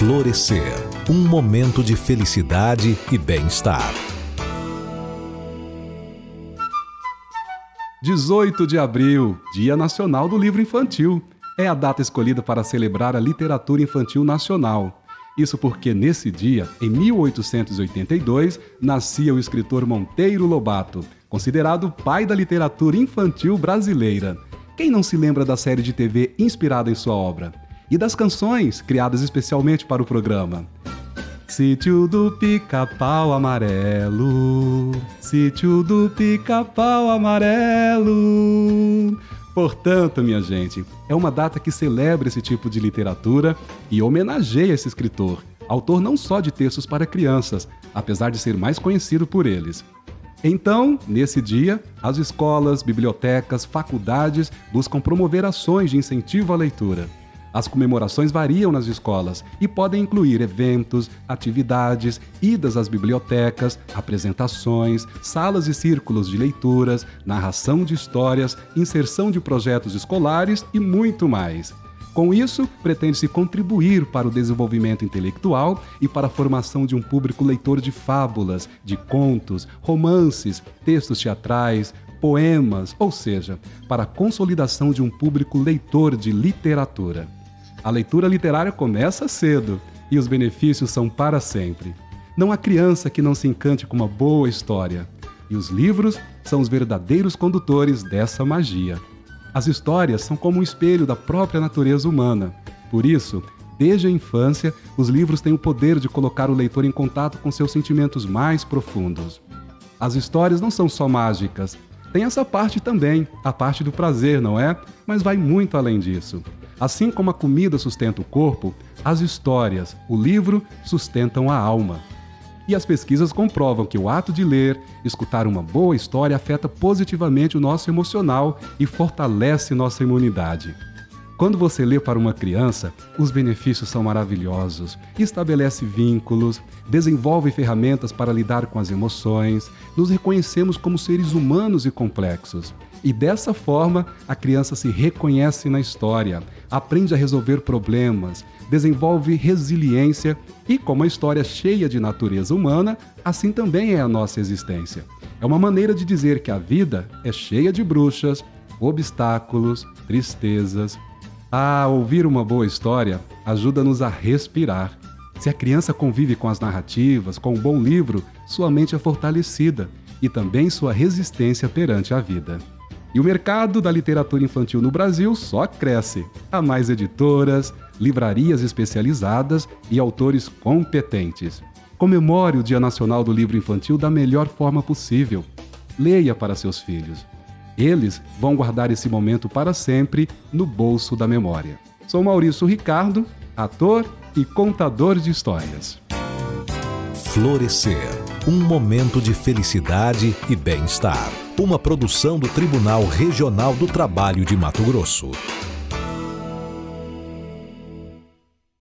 Florescer um momento de felicidade e bem-estar. 18 de abril, Dia Nacional do Livro Infantil. É a data escolhida para celebrar a literatura infantil nacional. Isso porque nesse dia, em 1882, nascia o escritor Monteiro Lobato, considerado o pai da literatura infantil brasileira. Quem não se lembra da série de TV inspirada em sua obra? E das canções criadas especialmente para o programa? Sítio do Pica-Pau Amarelo, Sítio do Pica-Pau Amarelo. Portanto, minha gente, é uma data que celebra esse tipo de literatura e homenageia esse escritor, autor não só de textos para crianças, apesar de ser mais conhecido por eles. Então, nesse dia, as escolas, bibliotecas, faculdades buscam promover ações de incentivo à leitura. As comemorações variam nas escolas e podem incluir eventos, atividades, idas às bibliotecas, apresentações, salas e círculos de leituras, narração de histórias, inserção de projetos escolares e muito mais. Com isso, pretende-se contribuir para o desenvolvimento intelectual e para a formação de um público leitor de fábulas, de contos, romances, textos teatrais, poemas, ou seja, para a consolidação de um público leitor de literatura. A leitura literária começa cedo e os benefícios são para sempre. Não há criança que não se encante com uma boa história. E os livros são os verdadeiros condutores dessa magia. As histórias são como um espelho da própria natureza humana. Por isso, desde a infância, os livros têm o poder de colocar o leitor em contato com seus sentimentos mais profundos. As histórias não são só mágicas, tem essa parte também, a parte do prazer, não é? Mas vai muito além disso. Assim como a comida sustenta o corpo, as histórias, o livro, sustentam a alma. E as pesquisas comprovam que o ato de ler, escutar uma boa história afeta positivamente o nosso emocional e fortalece nossa imunidade. Quando você lê para uma criança, os benefícios são maravilhosos. Estabelece vínculos, desenvolve ferramentas para lidar com as emoções, nos reconhecemos como seres humanos e complexos. E dessa forma, a criança se reconhece na história, aprende a resolver problemas, desenvolve resiliência e, como a história é cheia de natureza humana, assim também é a nossa existência. É uma maneira de dizer que a vida é cheia de bruxas, obstáculos, tristezas. Ah, ouvir uma boa história ajuda-nos a respirar. Se a criança convive com as narrativas, com um bom livro, sua mente é fortalecida e também sua resistência perante a vida. E o mercado da literatura infantil no Brasil só cresce. Há mais editoras, livrarias especializadas e autores competentes. Comemore o Dia Nacional do Livro Infantil da melhor forma possível. Leia para seus filhos. Eles vão guardar esse momento para sempre no bolso da memória. Sou Maurício Ricardo, ator e contador de histórias. Florescer um momento de felicidade e bem-estar. Uma produção do Tribunal Regional do Trabalho de Mato Grosso.